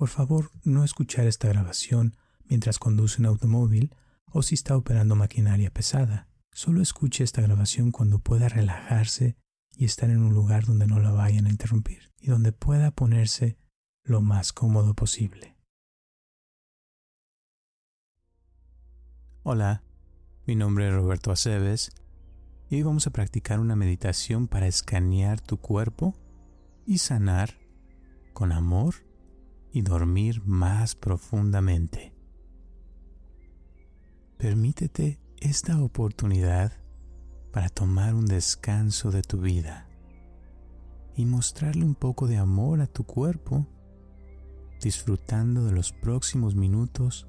Por favor, no escuchar esta grabación mientras conduce un automóvil o si está operando maquinaria pesada. Solo escuche esta grabación cuando pueda relajarse y estar en un lugar donde no la vayan a interrumpir y donde pueda ponerse lo más cómodo posible. Hola, mi nombre es Roberto Aceves y hoy vamos a practicar una meditación para escanear tu cuerpo y sanar con amor y dormir más profundamente. Permítete esta oportunidad para tomar un descanso de tu vida y mostrarle un poco de amor a tu cuerpo, disfrutando de los próximos minutos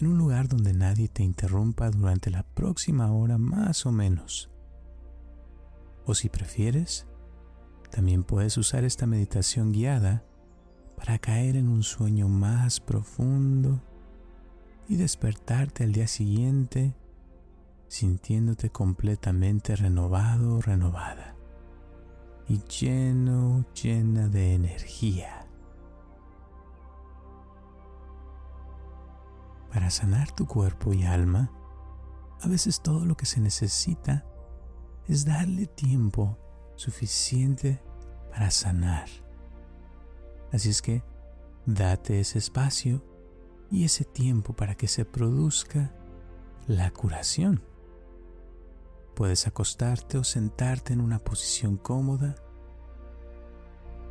en un lugar donde nadie te interrumpa durante la próxima hora más o menos. O si prefieres, también puedes usar esta meditación guiada para caer en un sueño más profundo y despertarte al día siguiente sintiéndote completamente renovado renovada y lleno, llena de energía. Para sanar tu cuerpo y alma, a veces todo lo que se necesita es darle tiempo suficiente para sanar. Así es que date ese espacio y ese tiempo para que se produzca la curación. Puedes acostarte o sentarte en una posición cómoda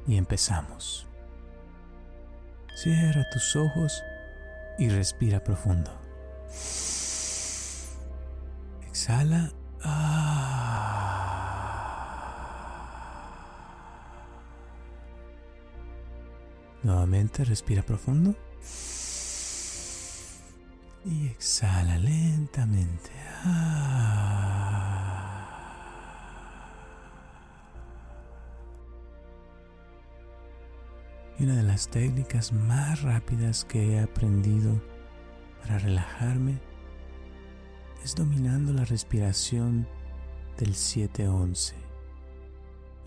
y empezamos. Cierra tus ojos y respira profundo. Exhala. Nuevamente respira profundo. Y exhala lentamente. Y una de las técnicas más rápidas que he aprendido para relajarme es dominando la respiración del 711.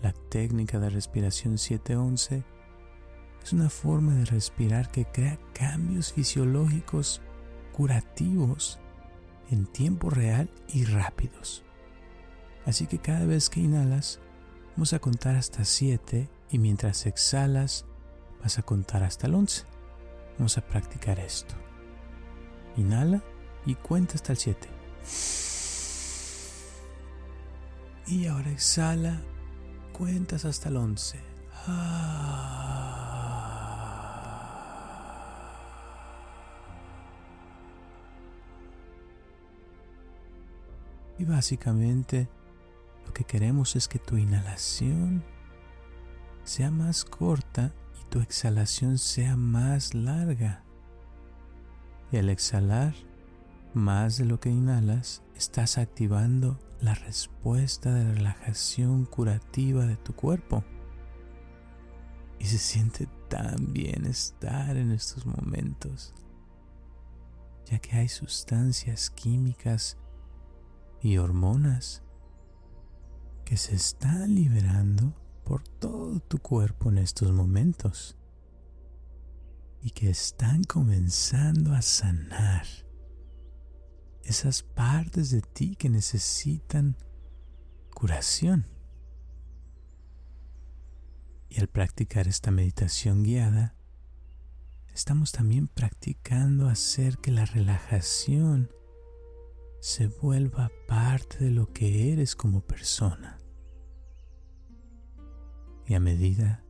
La técnica de respiración 711 es una forma de respirar que crea cambios fisiológicos curativos en tiempo real y rápidos. Así que cada vez que inhalas, vamos a contar hasta 7 y mientras exhalas, vas a contar hasta el 11. Vamos a practicar esto. Inhala y cuenta hasta el 7. Y ahora exhala, cuentas hasta el 11. Y básicamente lo que queremos es que tu inhalación sea más corta y tu exhalación sea más larga. Y al exhalar más de lo que inhalas, estás activando la respuesta de relajación curativa de tu cuerpo. Y se siente tan bien estar en estos momentos, ya que hay sustancias químicas y hormonas que se están liberando por todo tu cuerpo en estos momentos y que están comenzando a sanar esas partes de ti que necesitan curación. Y al practicar esta meditación guiada, estamos también practicando hacer que la relajación se vuelva parte de lo que eres como persona. Y a medida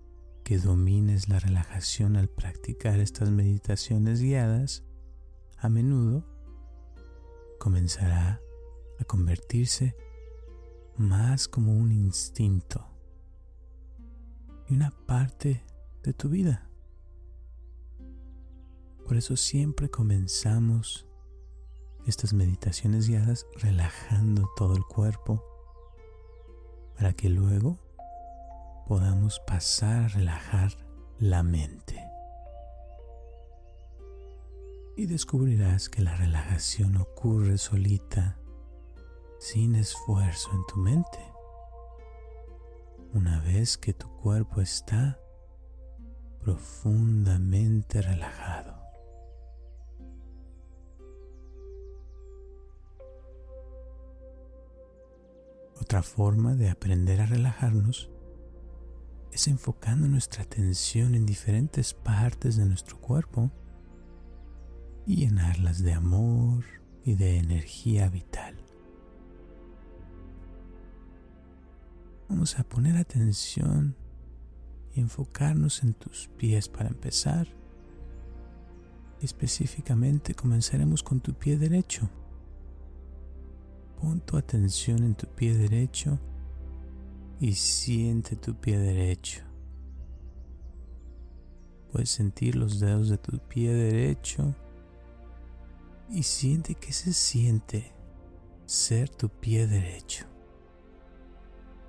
que domines la relajación al practicar estas meditaciones guiadas, a menudo comenzará a convertirse más como un instinto y una parte de tu vida. Por eso siempre comenzamos estas meditaciones guiadas relajando todo el cuerpo para que luego podamos pasar a relajar la mente. Y descubrirás que la relajación ocurre solita, sin esfuerzo en tu mente. Una vez que tu cuerpo está profundamente relajado. Otra forma de aprender a relajarnos es enfocando nuestra atención en diferentes partes de nuestro cuerpo y llenarlas de amor y de energía vital. Vamos a poner atención y enfocarnos en tus pies para empezar. Específicamente comenzaremos con tu pie derecho. Pon tu atención en tu pie derecho y siente tu pie derecho. Puedes sentir los dedos de tu pie derecho y siente que se siente ser tu pie derecho.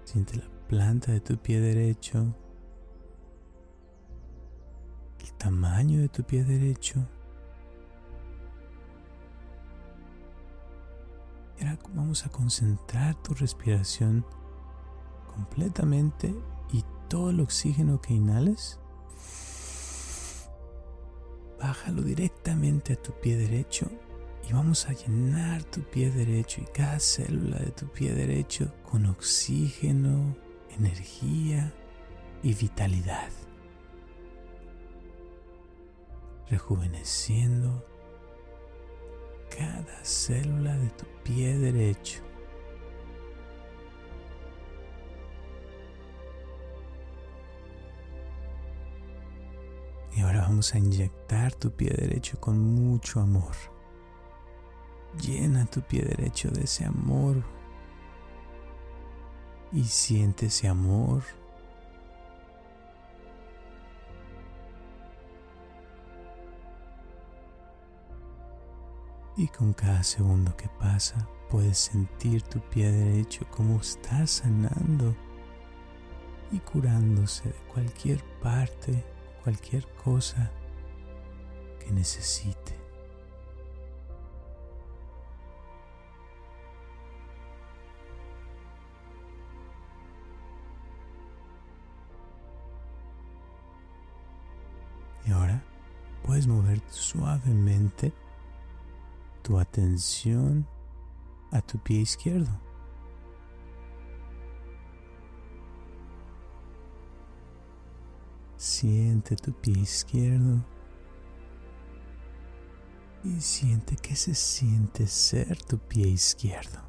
Siente la planta de tu pie derecho, el tamaño de tu pie derecho. Vamos a concentrar tu respiración completamente y todo el oxígeno que inhales, bájalo directamente a tu pie derecho y vamos a llenar tu pie derecho y cada célula de tu pie derecho con oxígeno, energía y vitalidad. Rejuveneciendo cada célula de tu pie derecho. Y ahora vamos a inyectar tu pie derecho con mucho amor. Llena tu pie derecho de ese amor y siente ese amor. Y con cada segundo que pasa puedes sentir tu pie derecho como está sanando y curándose de cualquier parte, cualquier cosa que necesite. puedes mover suavemente tu atención a tu pie izquierdo. Siente tu pie izquierdo y siente que se siente ser tu pie izquierdo.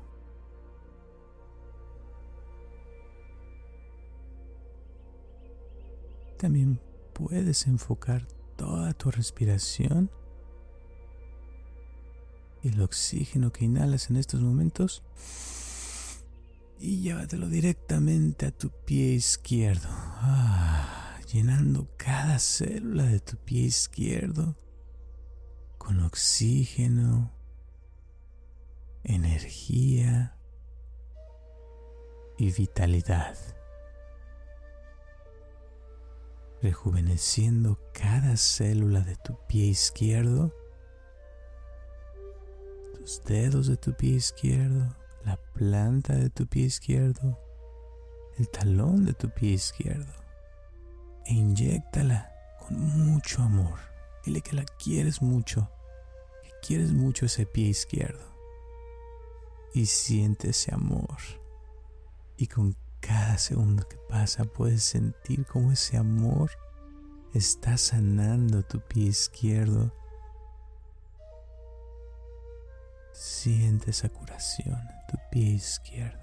También puedes enfocar toda tu respiración el oxígeno que inhalas en estos momentos y llévatelo directamente a tu pie izquierdo, ah, llenando cada célula de tu pie izquierdo con oxígeno, energía y vitalidad. rejuveneciendo cada célula de tu pie izquierdo, tus dedos de tu pie izquierdo, la planta de tu pie izquierdo, el talón de tu pie izquierdo, e inyectala con mucho amor. Dile que la quieres mucho, que quieres mucho ese pie izquierdo. Y siente ese amor. Y con cada segundo que pasa puedes sentir cómo ese amor está sanando tu pie izquierdo. Siente esa curación en tu pie izquierdo.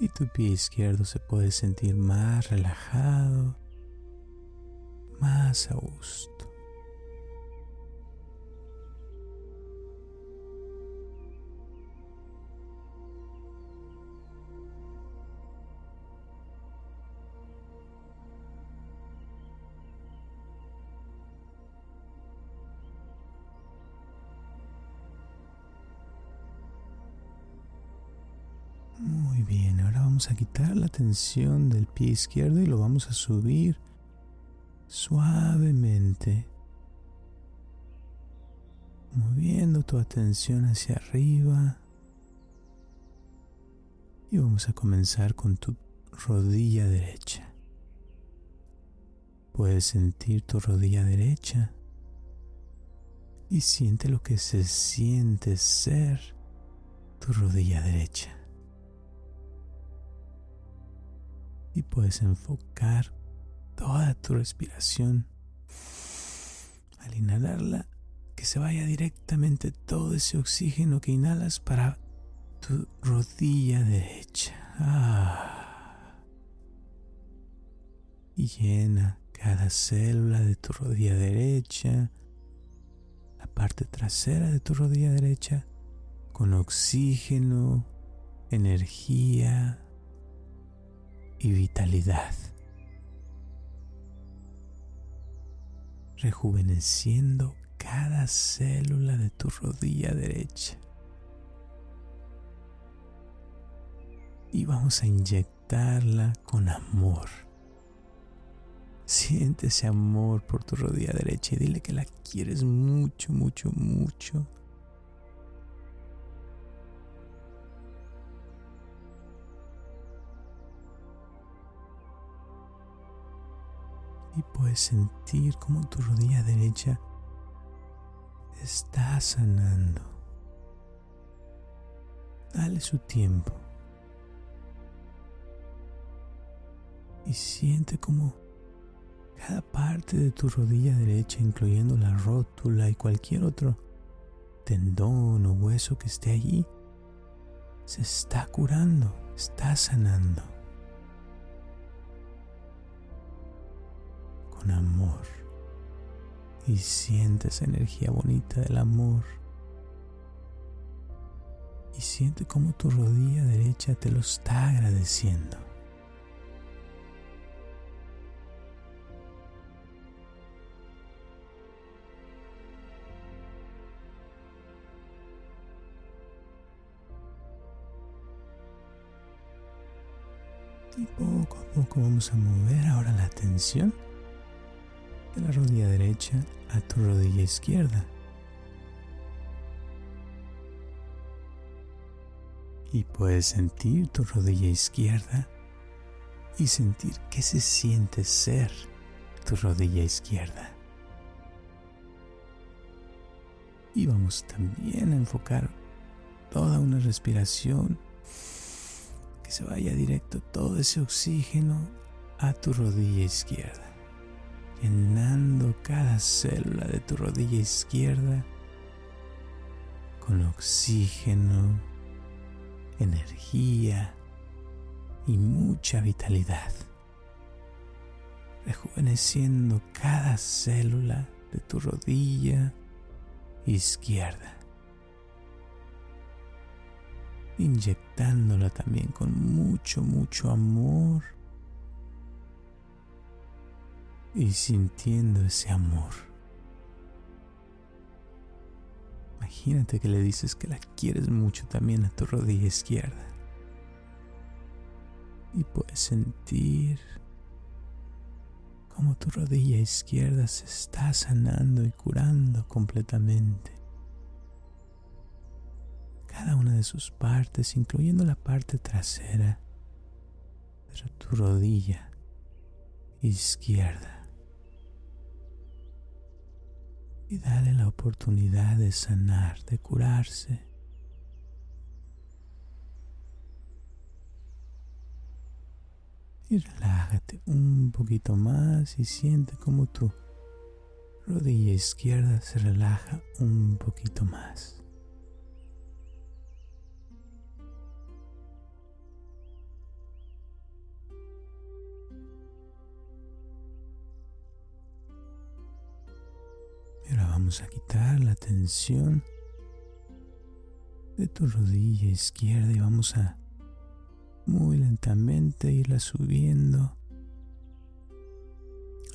Y tu pie izquierdo se puede sentir más relajado, más a gusto. Bien, ahora vamos a quitar la tensión del pie izquierdo y lo vamos a subir suavemente, moviendo tu atención hacia arriba. Y vamos a comenzar con tu rodilla derecha. puedes sentir tu rodilla derecha y siente lo que se siente ser tu rodilla derecha. Y puedes enfocar toda tu respiración al inhalarla, que se vaya directamente todo ese oxígeno que inhalas para tu rodilla derecha. Ah. Y llena cada célula de tu rodilla derecha, la parte trasera de tu rodilla derecha, con oxígeno, energía y vitalidad. rejuveneciendo cada célula de tu rodilla derecha. Y vamos a inyectarla con amor. Siente ese amor por tu rodilla derecha y dile que la quieres mucho, mucho, mucho. Y puedes sentir como tu rodilla derecha está sanando. Dale su tiempo. Y siente como cada parte de tu rodilla derecha, incluyendo la rótula y cualquier otro tendón o hueso que esté allí, se está curando, está sanando. Amor y siente esa energía bonita del amor. Y siente como tu rodilla derecha te lo está agradeciendo. Y poco a poco vamos a mover ahora la atención de la rodilla derecha a tu rodilla izquierda. Y puedes sentir tu rodilla izquierda y sentir qué se siente ser tu rodilla izquierda. Y vamos también a enfocar toda una respiración que se vaya directo todo ese oxígeno a tu rodilla izquierda llenando cada célula de tu rodilla izquierda con oxígeno, energía y mucha vitalidad, rejuveneciendo cada célula de tu rodilla izquierda, inyectándola también con mucho, mucho amor y sintiendo ese amor. Imagínate que le dices que la quieres mucho también a tu rodilla izquierda. Y puedes sentir como tu rodilla izquierda se está sanando y curando completamente. Cada una de sus partes, incluyendo la parte trasera, de tu rodilla izquierda. Y dale la oportunidad de sanar, de curarse. Y relájate un poquito más y siente como tu rodilla izquierda se relaja un poquito más. Vamos a quitar la tensión de tu rodilla izquierda y vamos a muy lentamente irla subiendo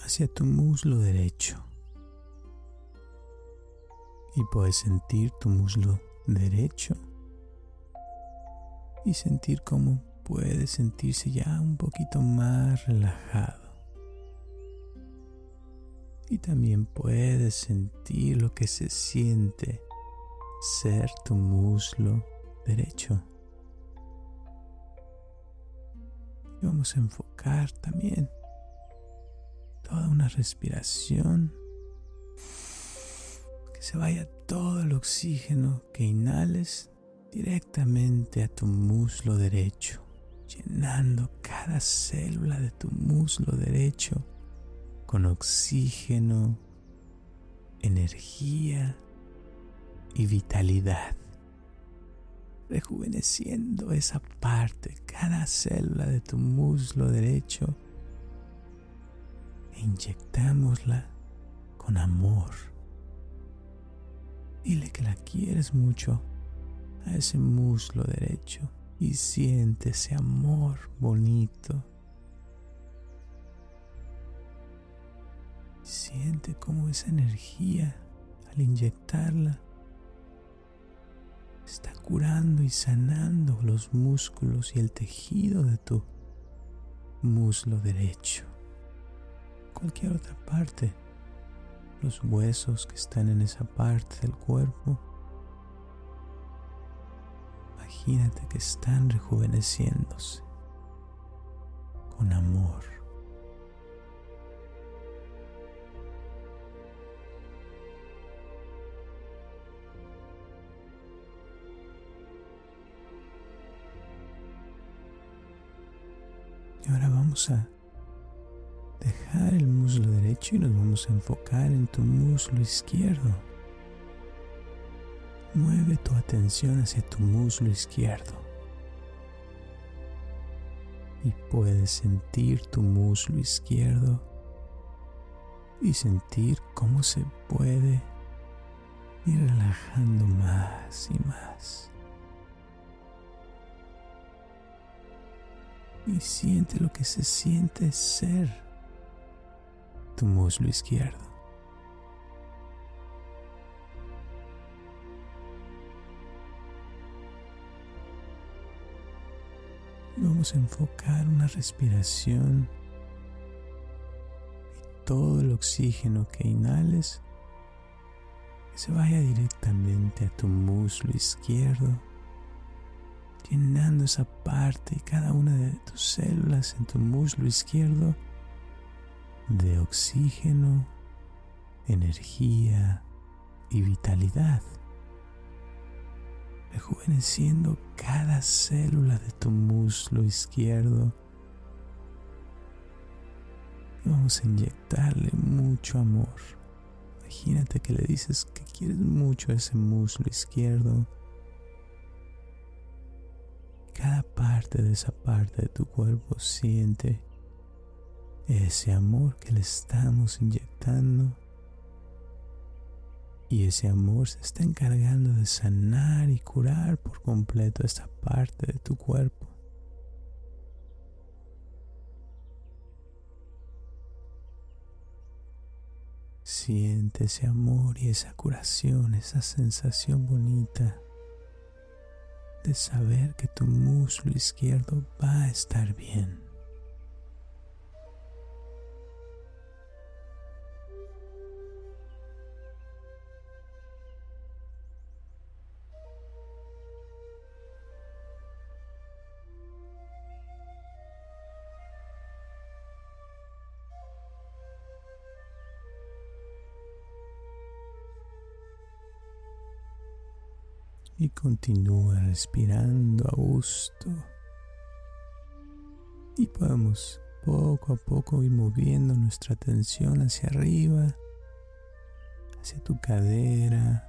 hacia tu muslo derecho. Y puedes sentir tu muslo derecho y sentir cómo puede sentirse ya un poquito más relajado y también puedes sentir lo que se siente ser tu muslo derecho. Y vamos a enfocar también toda una respiración. Que se vaya todo el oxígeno que inhales directamente a tu muslo derecho, llenando cada célula de tu muslo derecho con oxígeno, energía y vitalidad, rejuveneciendo esa parte, cada célula de tu muslo derecho e inyectámosla con amor. Dile que la quieres mucho a ese muslo derecho y siente ese amor bonito. Siente cómo esa energía al inyectarla está curando y sanando los músculos y el tejido de tu muslo derecho. Cualquier otra parte, los huesos que están en esa parte del cuerpo, imagínate que están rejuveneciéndose con amor. Y ahora vamos a dejar el muslo derecho y nos vamos a enfocar en tu muslo izquierdo. Mueve tu atención hacia tu muslo izquierdo. Y puedes sentir tu muslo izquierdo y sentir cómo se puede ir relajando más y más. Y siente lo que se siente ser tu muslo izquierdo. Vamos a enfocar una respiración y todo el oxígeno que inhales que se vaya directamente a tu muslo izquierdo, llenando esa parte y cada una de tus células en tu muslo izquierdo de oxígeno, energía y vitalidad rejuveneciendo cada célula de tu muslo izquierdo. Y vamos a inyectarle mucho amor. Imagínate que le dices que quieres mucho a ese muslo izquierdo. Cada parte de esa parte de tu cuerpo siente ese amor que le estamos inyectando y ese amor se está encargando de sanar y curar por completo esta parte de tu cuerpo. Siente ese amor y esa curación, esa sensación bonita de saber que tu muslo izquierdo va a estar bien. Y continúa respirando a gusto. Y podemos poco a poco ir moviendo nuestra atención hacia arriba, hacia tu cadera,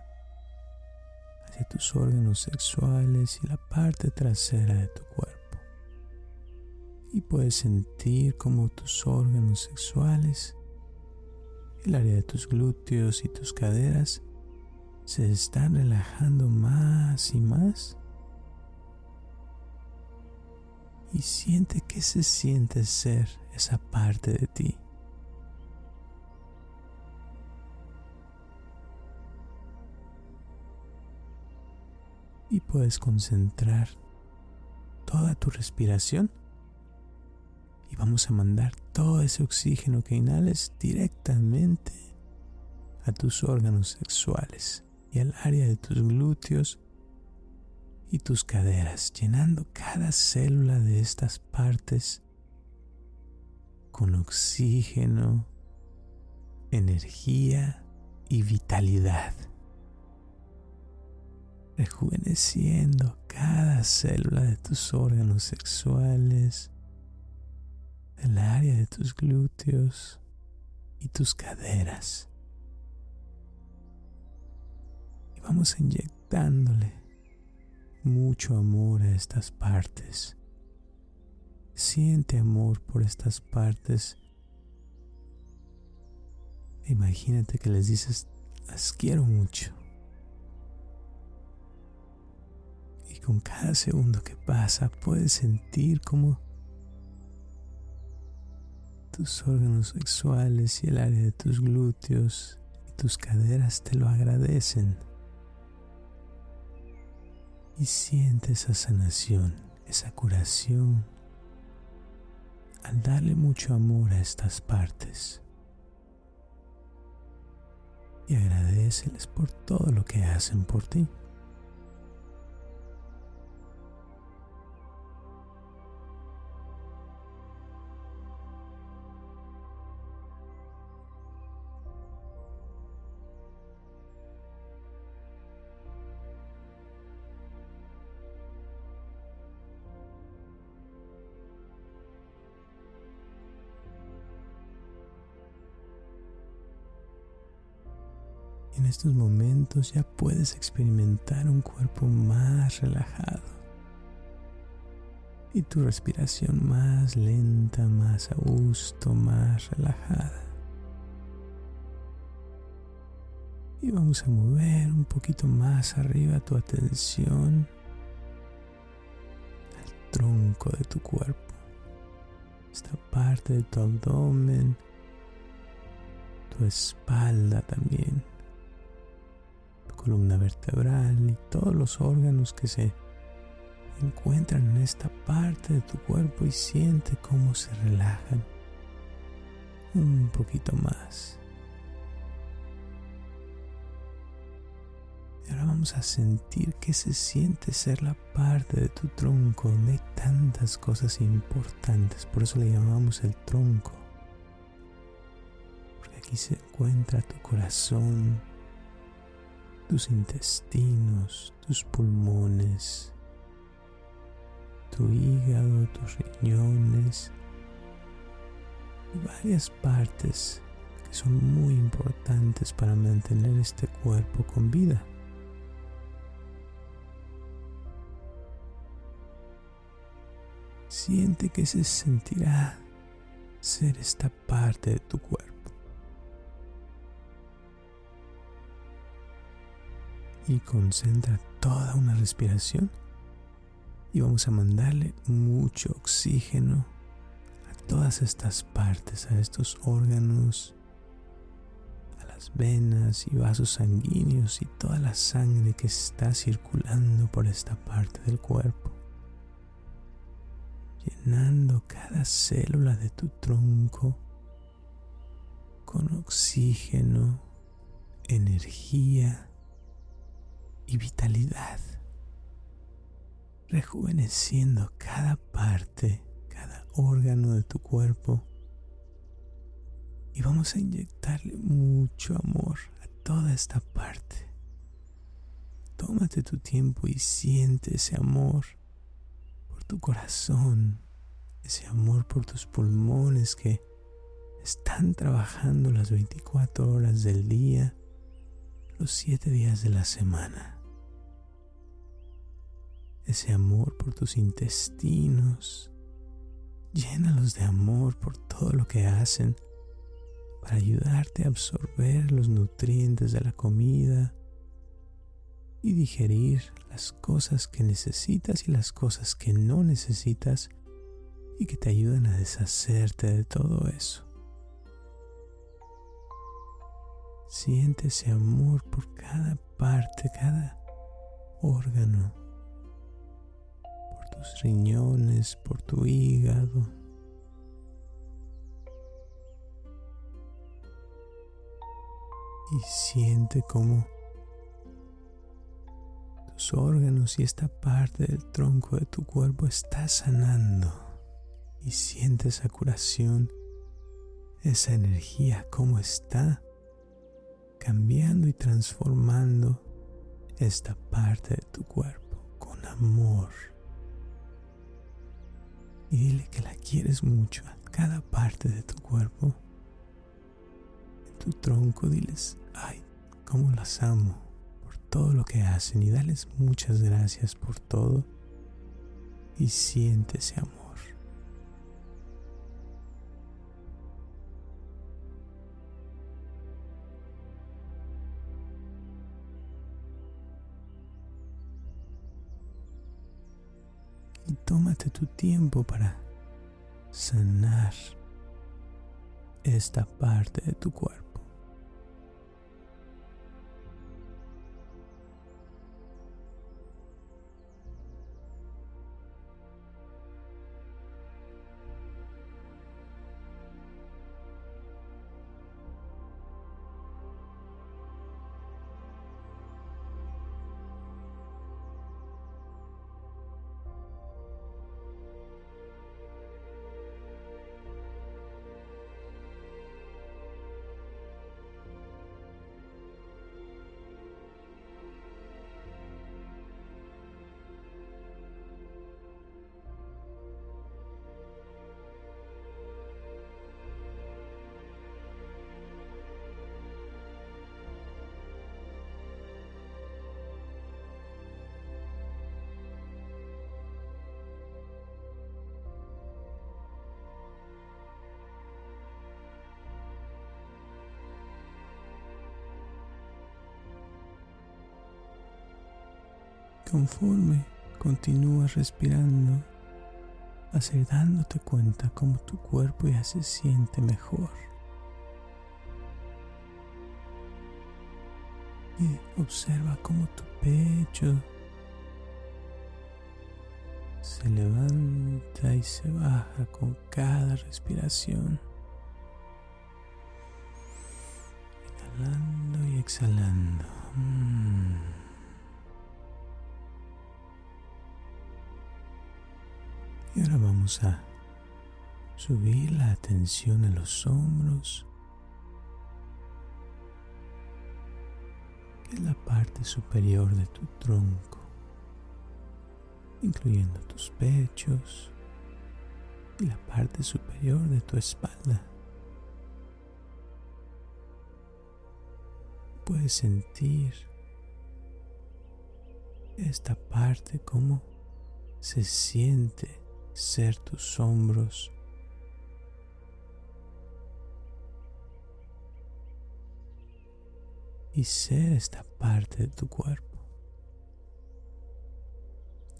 hacia tus órganos sexuales y la parte trasera de tu cuerpo. Y puedes sentir como tus órganos sexuales, el área de tus glúteos y tus caderas se están relajando más y más. Y siente que se siente ser esa parte de ti. Y puedes concentrar toda tu respiración y vamos a mandar todo ese oxígeno que inhales directamente a tus órganos sexuales y al área de tus glúteos y tus caderas, llenando cada célula de estas partes con oxígeno, energía y vitalidad, rejuveneciendo cada célula de tus órganos sexuales, el área de tus glúteos y tus caderas. Vamos inyectándole mucho amor a estas partes. Siente amor por estas partes. Imagínate que les dices, las quiero mucho. Y con cada segundo que pasa puedes sentir como tus órganos sexuales y el área de tus glúteos y tus caderas te lo agradecen. Y siente esa sanación, esa curación, al darle mucho amor a estas partes. Y agradeceles por todo lo que hacen por ti. Estos momentos ya puedes experimentar un cuerpo más relajado. Y tu respiración más lenta, más a gusto, más relajada. Y vamos a mover un poquito más arriba tu atención al tronco de tu cuerpo, esta parte de tu abdomen, tu espalda también columna vertebral y todos los órganos que se encuentran en esta parte de tu cuerpo y siente cómo se relajan un poquito más. Y ahora vamos a sentir que se siente ser la parte de tu tronco donde hay tantas cosas importantes, por eso le llamamos el tronco. Porque aquí se encuentra tu corazón, tus intestinos, tus pulmones, tu hígado, tus riñones y varias partes que son muy importantes para mantener este cuerpo con vida. Siente que se sentirá ser esta parte de tu cuerpo. Y concentra toda una respiración. Y vamos a mandarle mucho oxígeno a todas estas partes, a estos órganos, a las venas y vasos sanguíneos y toda la sangre que está circulando por esta parte del cuerpo, llenando cada célula de tu tronco con oxígeno, energía, y vitalidad, rejuveneciendo cada parte, cada órgano de tu cuerpo. Y vamos a inyectarle mucho amor a toda esta parte. Tómate tu tiempo y siente ese amor por tu corazón, ese amor por tus pulmones que están trabajando las 24 horas del día, los 7 días de la semana ese amor por tus intestinos. Llénalos de amor por todo lo que hacen para ayudarte a absorber los nutrientes de la comida y digerir las cosas que necesitas y las cosas que no necesitas y que te ayudan a deshacerte de todo eso. Siente ese amor por cada parte, cada órgano tus riñones, por tu hígado. Y siente cómo tus órganos y esta parte del tronco de tu cuerpo está sanando. Y siente esa curación, esa energía, cómo está cambiando y transformando esta parte de tu cuerpo con amor. Y dile que la quieres mucho a cada parte de tu cuerpo. En tu tronco diles, ay, cómo las amo por todo lo que hacen y dales muchas gracias por todo y siente ese amor. Tómate tu tiempo para sanar esta parte de tu cuerpo. Conforme continúas respirando, vas dándote cuenta cómo tu cuerpo ya se siente mejor. Y observa cómo tu pecho se levanta y se baja con cada respiración. A subir la atención a los hombros, que es la parte superior de tu tronco, incluyendo tus pechos y la parte superior de tu espalda. Puedes sentir esta parte como se siente ser tus hombros. Y ser esta parte de tu cuerpo.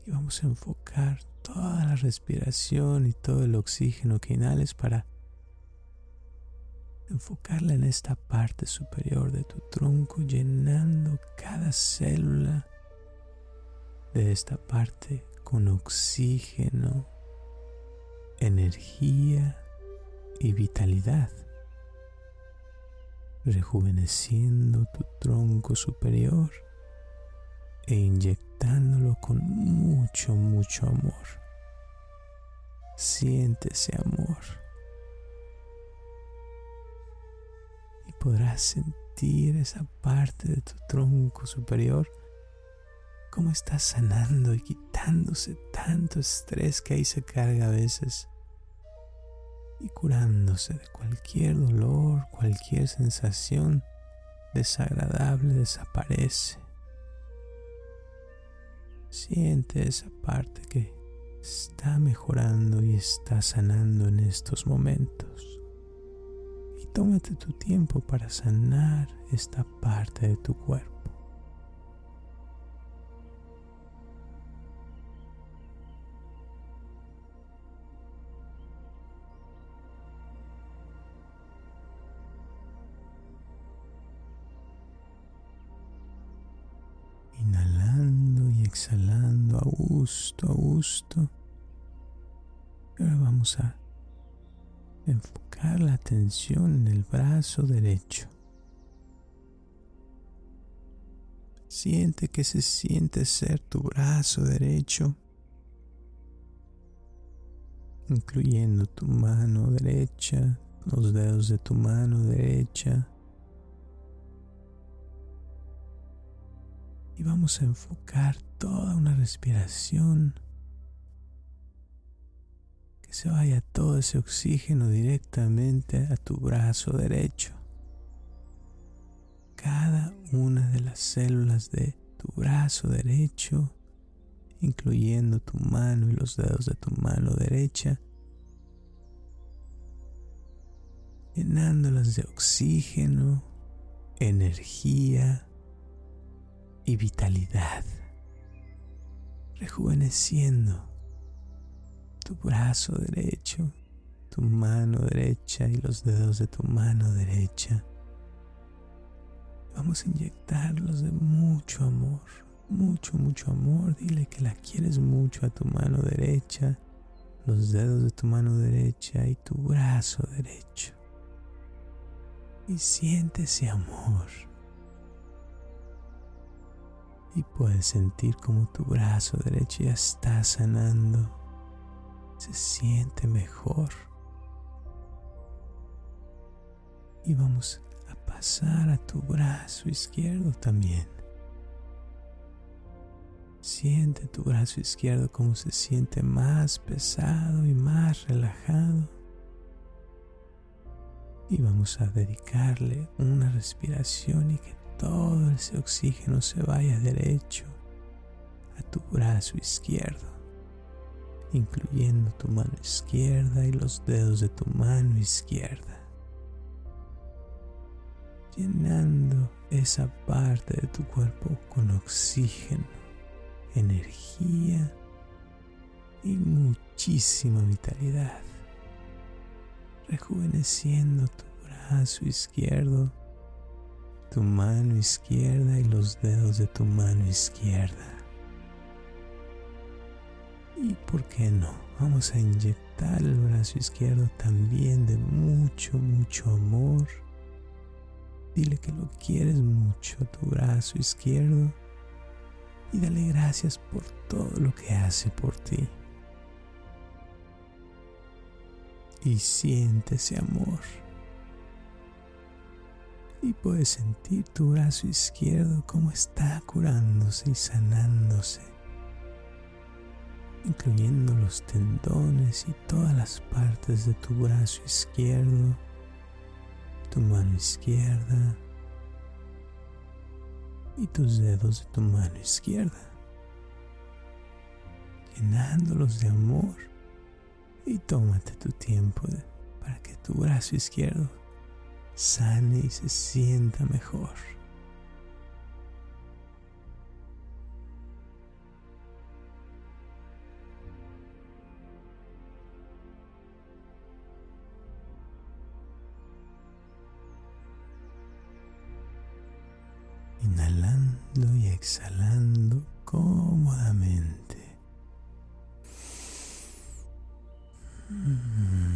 Y vamos a enfocar toda la respiración y todo el oxígeno que inhales para enfocarla en esta parte superior de tu tronco, llenando cada célula de esta parte con oxígeno energía y vitalidad, rejuveneciendo tu tronco superior e inyectándolo con mucho, mucho amor. Siente ese amor y podrás sentir esa parte de tu tronco superior cómo está sanando y quitándose tanto estrés que ahí se carga a veces y curándose de cualquier dolor, cualquier sensación desagradable desaparece. Siente esa parte que está mejorando y está sanando en estos momentos. Y tómate tu tiempo para sanar esta parte de tu cuerpo. Gusto, a gusto. ahora vamos a enfocar la atención en el brazo derecho. Siente que se siente ser tu brazo derecho, incluyendo tu mano derecha, los dedos de tu mano derecha. Y vamos a enfocar toda una respiración que se vaya todo ese oxígeno directamente a tu brazo derecho. Cada una de las células de tu brazo derecho, incluyendo tu mano y los dedos de tu mano derecha, llenándolas de oxígeno, energía y vitalidad, rejuveneciendo tu brazo derecho, tu mano derecha y los dedos de tu mano derecha. Vamos a inyectarlos de mucho amor, mucho, mucho amor. Dile que la quieres mucho a tu mano derecha, los dedos de tu mano derecha y tu brazo derecho y siente ese amor. Y puedes sentir como tu brazo derecho ya está sanando. Se siente mejor. Y vamos a pasar a tu brazo izquierdo también. Siente tu brazo izquierdo como se siente más pesado y más relajado y vamos a dedicarle una respiración y que todo ese oxígeno se vaya derecho a tu brazo izquierdo, incluyendo tu mano izquierda y los dedos de tu mano izquierda, llenando esa parte de tu cuerpo con oxígeno, energía y muchísima vitalidad rejuveneciendo tu brazo izquierdo, tu mano izquierda y los dedos de tu mano izquierda. Y por qué no, vamos a inyectar el brazo izquierdo también de mucho, mucho amor. Dile que lo quieres mucho tu brazo izquierdo y dale gracias por todo lo que hace por ti. y siente ese amor. Y puedes sentir tu brazo izquierdo como está curándose y sanándose, incluyendo los tendones y todas las partes de tu brazo izquierdo, tu mano izquierda y tus dedos de tu mano izquierda, llenándolos de amor. Y tómate tu tiempo para que tu brazo izquierdo sane y se sienta mejor. Inhalando y exhalando cómodamente. Y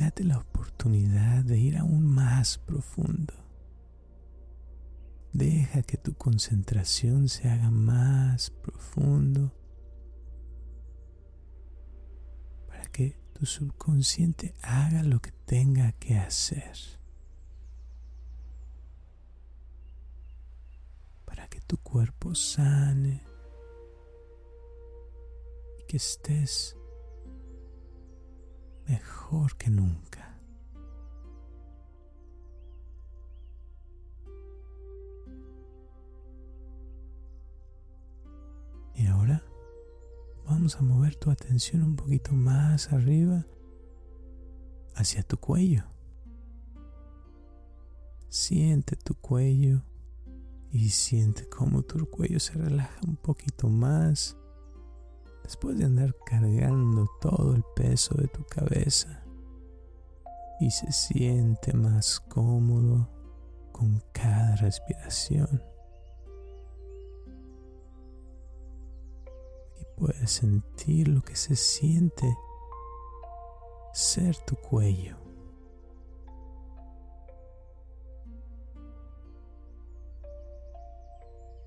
date la oportunidad de ir aún más profundo. Deja que tu concentración se haga más profundo para que tu subconsciente haga lo que tenga que hacer. Para que tu cuerpo sane que estés mejor que nunca. Y ahora vamos a mover tu atención un poquito más arriba hacia tu cuello. Siente tu cuello y siente cómo tu cuello se relaja un poquito más después de andar cargando todo el peso de tu cabeza y se siente más cómodo con cada respiración. Y puedes sentir lo que se siente ser tu cuello.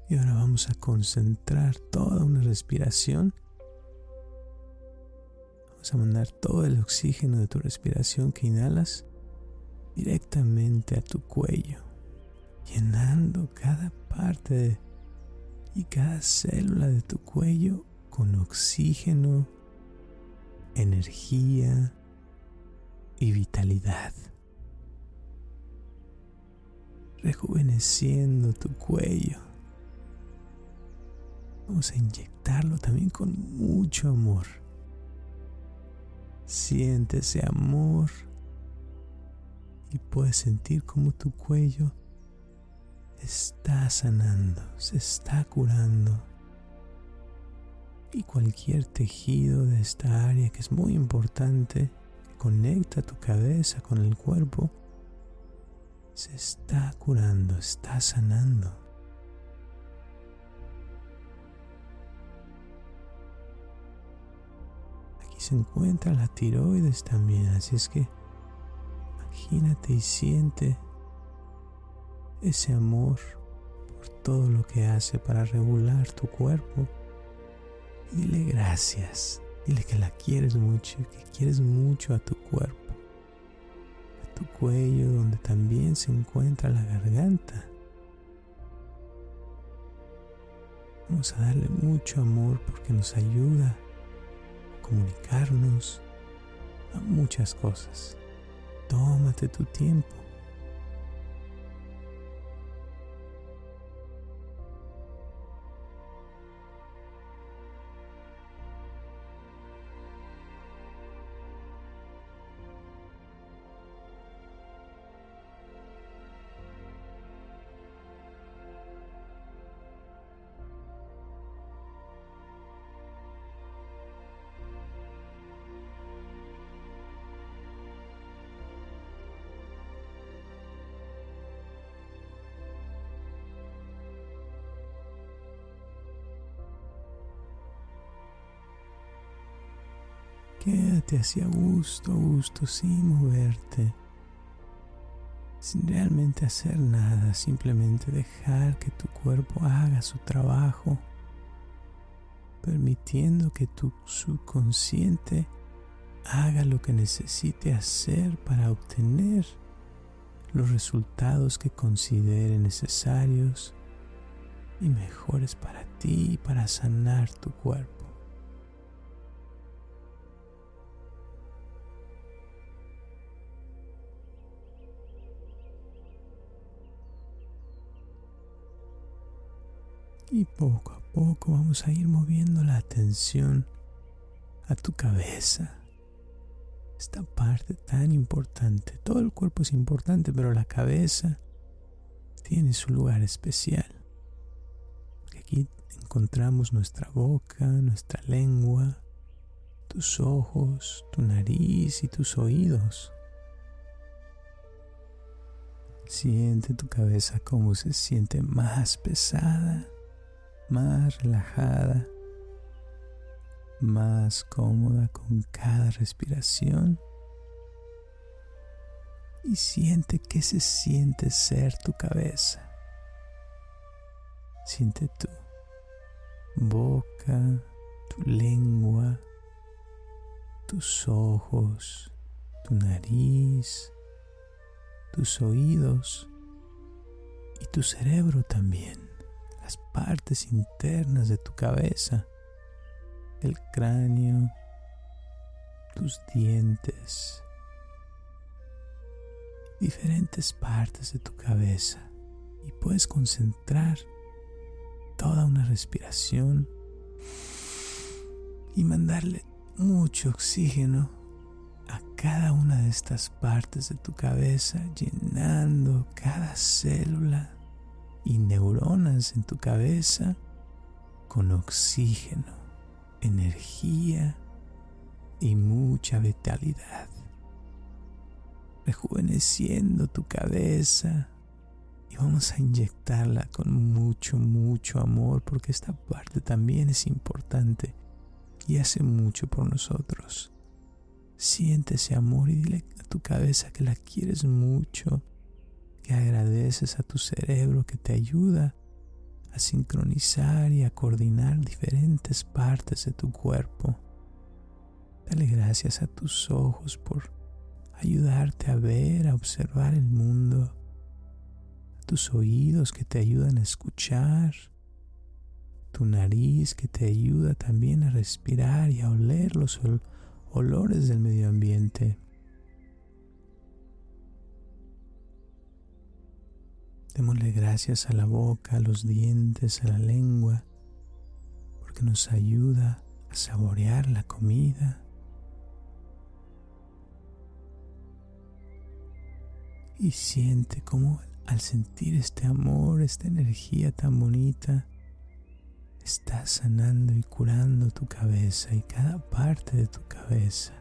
Y ahora vamos a concentrar toda una respiración Vamos a mandar todo el oxígeno de tu respiración que inhalas directamente a tu cuello, llenando cada parte y cada célula de tu cuello con oxígeno, energía y vitalidad. Rejuveneciendo tu cuello. Vamos a inyectarlo también con mucho amor. Siente ese amor y puedes sentir como tu cuello está sanando, se está curando. Y cualquier tejido de esta área que es muy importante, conecta tu cabeza con el cuerpo, se está curando, está sanando. Se encuentra la tiroides también, así es que imagínate y siente ese amor por todo lo que hace para regular tu cuerpo. Y dile gracias. Dile que la quieres mucho, que quieres mucho a tu cuerpo, a tu cuello donde también se encuentra la garganta. Vamos a darle mucho amor porque nos ayuda comunicarnos a muchas cosas. Tómate tu tiempo Quédate así a gusto, a gusto, sin moverte, sin realmente hacer nada, simplemente dejar que tu cuerpo haga su trabajo, permitiendo que tu subconsciente haga lo que necesite hacer para obtener los resultados que considere necesarios y mejores para ti y para sanar tu cuerpo. Y poco a poco vamos a ir moviendo la atención a tu cabeza. Esta parte tan importante. Todo el cuerpo es importante, pero la cabeza tiene su lugar especial. aquí encontramos nuestra boca, nuestra lengua, tus ojos, tu nariz y tus oídos. Siente tu cabeza como se siente más pesada más relajada, más cómoda con cada respiración. Y siente que se siente ser tu cabeza. Siente tu boca, tu lengua, tus ojos, tu nariz, tus oídos y tu cerebro también las partes internas de tu cabeza, el cráneo, tus dientes, diferentes partes de tu cabeza. Y puedes concentrar toda una respiración y mandarle mucho oxígeno a cada una de estas partes de tu cabeza, llenando cada célula y neuronas en tu cabeza con oxígeno, energía y mucha vitalidad, rejuveneciendo tu cabeza y vamos a inyectarla con mucho, mucho amor porque esta parte también es importante y hace mucho por nosotros. Siente ese amor y dile a tu cabeza que la quieres mucho que agradeces a tu cerebro que te ayuda a sincronizar y a coordinar diferentes partes de tu cuerpo. Dale gracias a tus ojos por ayudarte a ver, a observar el mundo, a tus oídos que te ayudan a escuchar, tu nariz que te ayuda también a respirar y a oler los olores del medio ambiente. Démosle gracias a la boca, a los dientes, a la lengua, porque nos ayuda a saborear la comida. Y siente cómo al sentir este amor, esta energía tan bonita, estás sanando y curando tu cabeza y cada parte de tu cabeza.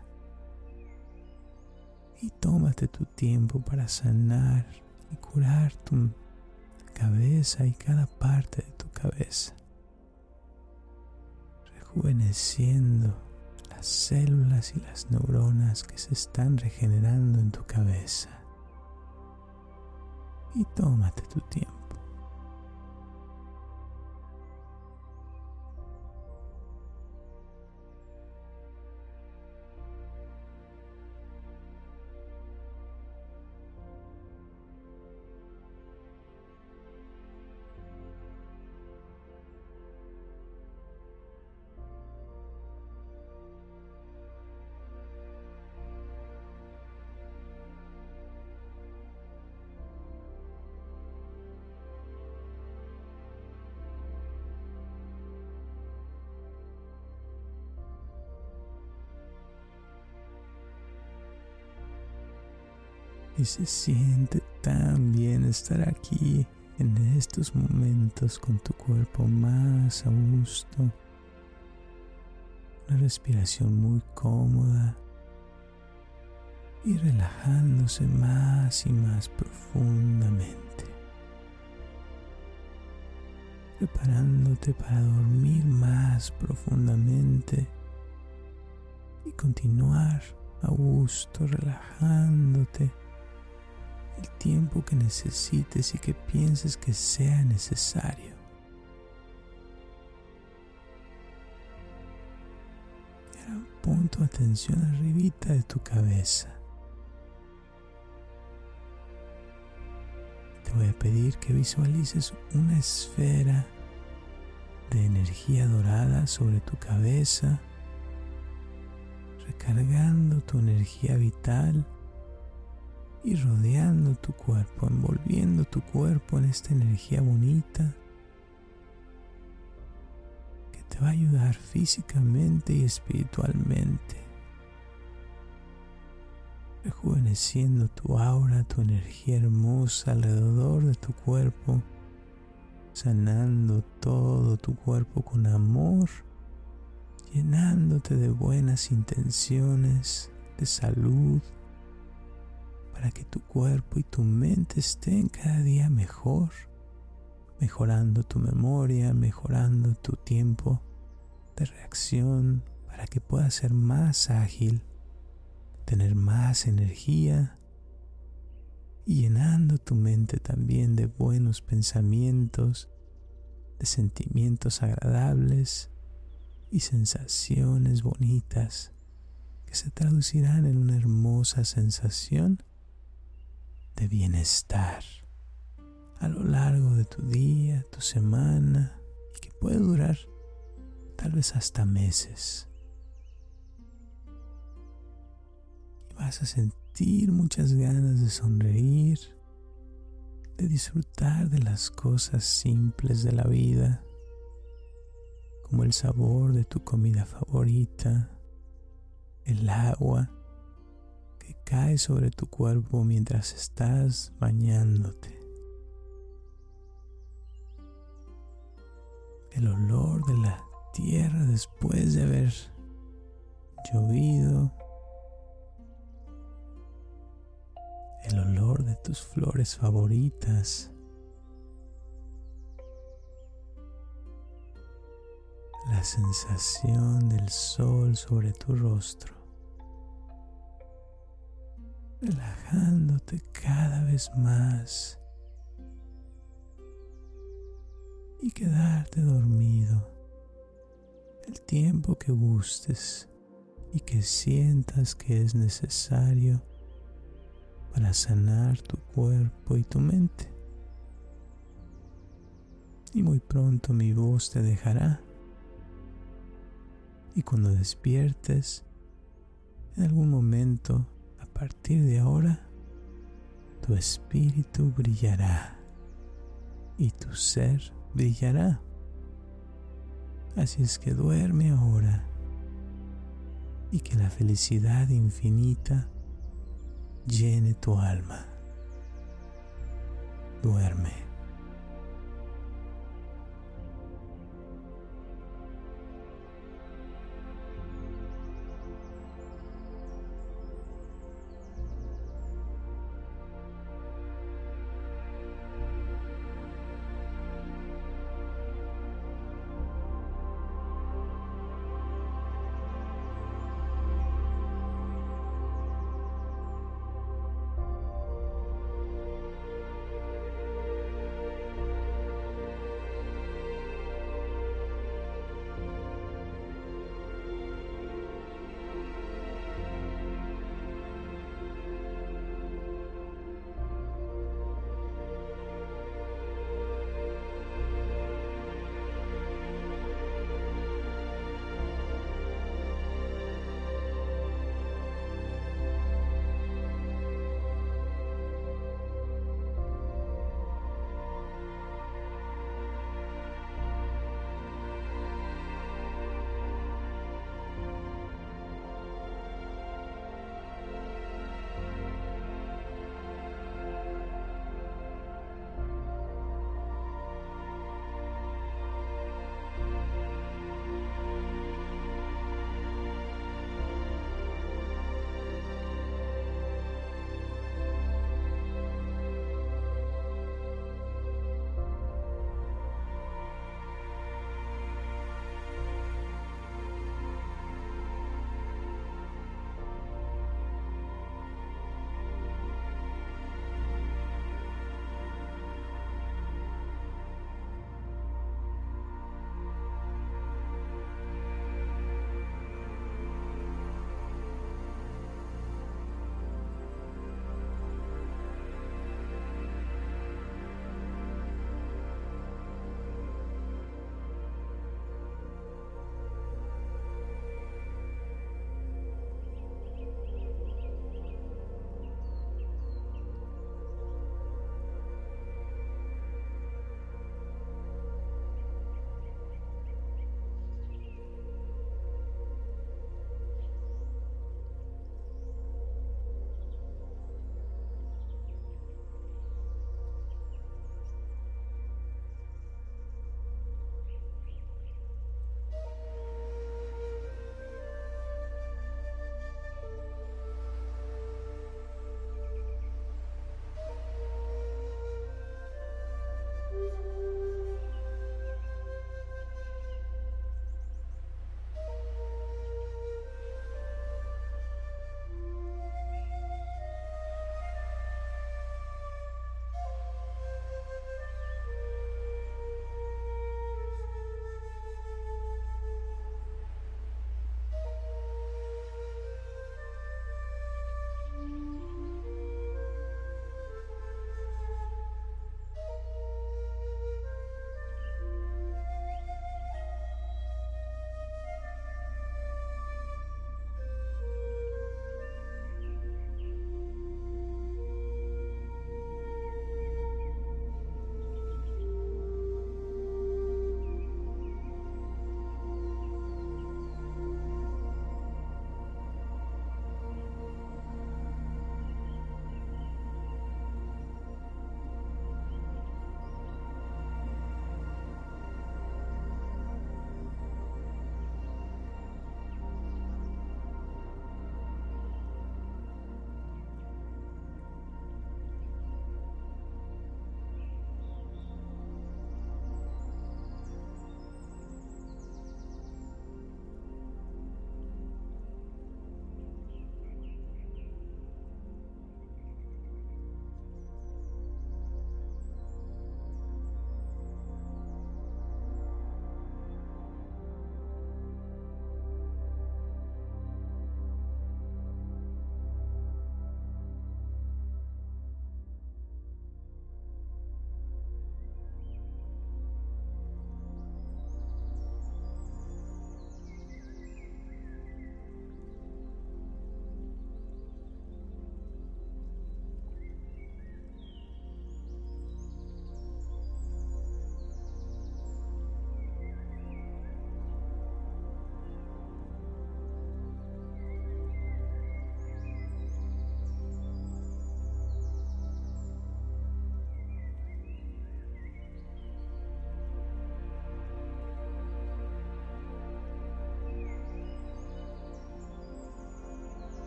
Y tómate tu tiempo para sanar y curar tu cabeza y cada parte de tu cabeza, rejuveneciendo las células y las neuronas que se están regenerando en tu cabeza. Y tómate tu tiempo. Y se siente tan bien estar aquí en estos momentos con tu cuerpo más a gusto. Una respiración muy cómoda y relajándose más y más profundamente. Preparándote para dormir más profundamente y continuar a gusto relajándote el tiempo que necesites y que pienses que sea necesario. ahora pon tu atención arribita de tu cabeza. Te voy a pedir que visualices una esfera de energía dorada sobre tu cabeza, recargando tu energía vital y rodeando tu cuerpo, envolviendo tu cuerpo en esta energía bonita que te va a ayudar físicamente y espiritualmente, rejuveneciendo tu aura, tu energía hermosa alrededor de tu cuerpo, sanando todo tu cuerpo con amor, llenándote de buenas intenciones, de salud, para que tu cuerpo y tu mente estén cada día mejor, mejorando tu memoria, mejorando tu tiempo de reacción, para que puedas ser más ágil, tener más energía y llenando tu mente también de buenos pensamientos, de sentimientos agradables y sensaciones bonitas que se traducirán en una hermosa sensación de bienestar a lo largo de tu día, tu semana y que puede durar tal vez hasta meses. Vas a sentir muchas ganas de sonreír, de disfrutar de las cosas simples de la vida, como el sabor de tu comida favorita, el agua cae sobre tu cuerpo mientras estás bañándote. El olor de la tierra después de haber llovido. El olor de tus flores favoritas. La sensación del sol sobre tu rostro relajándote cada vez más y quedarte dormido el tiempo que gustes y que sientas que es necesario para sanar tu cuerpo y tu mente. Y muy pronto mi voz te dejará. Y cuando despiertes, en algún momento, partir de ahora, tu espíritu brillará y tu ser brillará. Así es que duerme ahora y que la felicidad infinita llene tu alma. Duerme.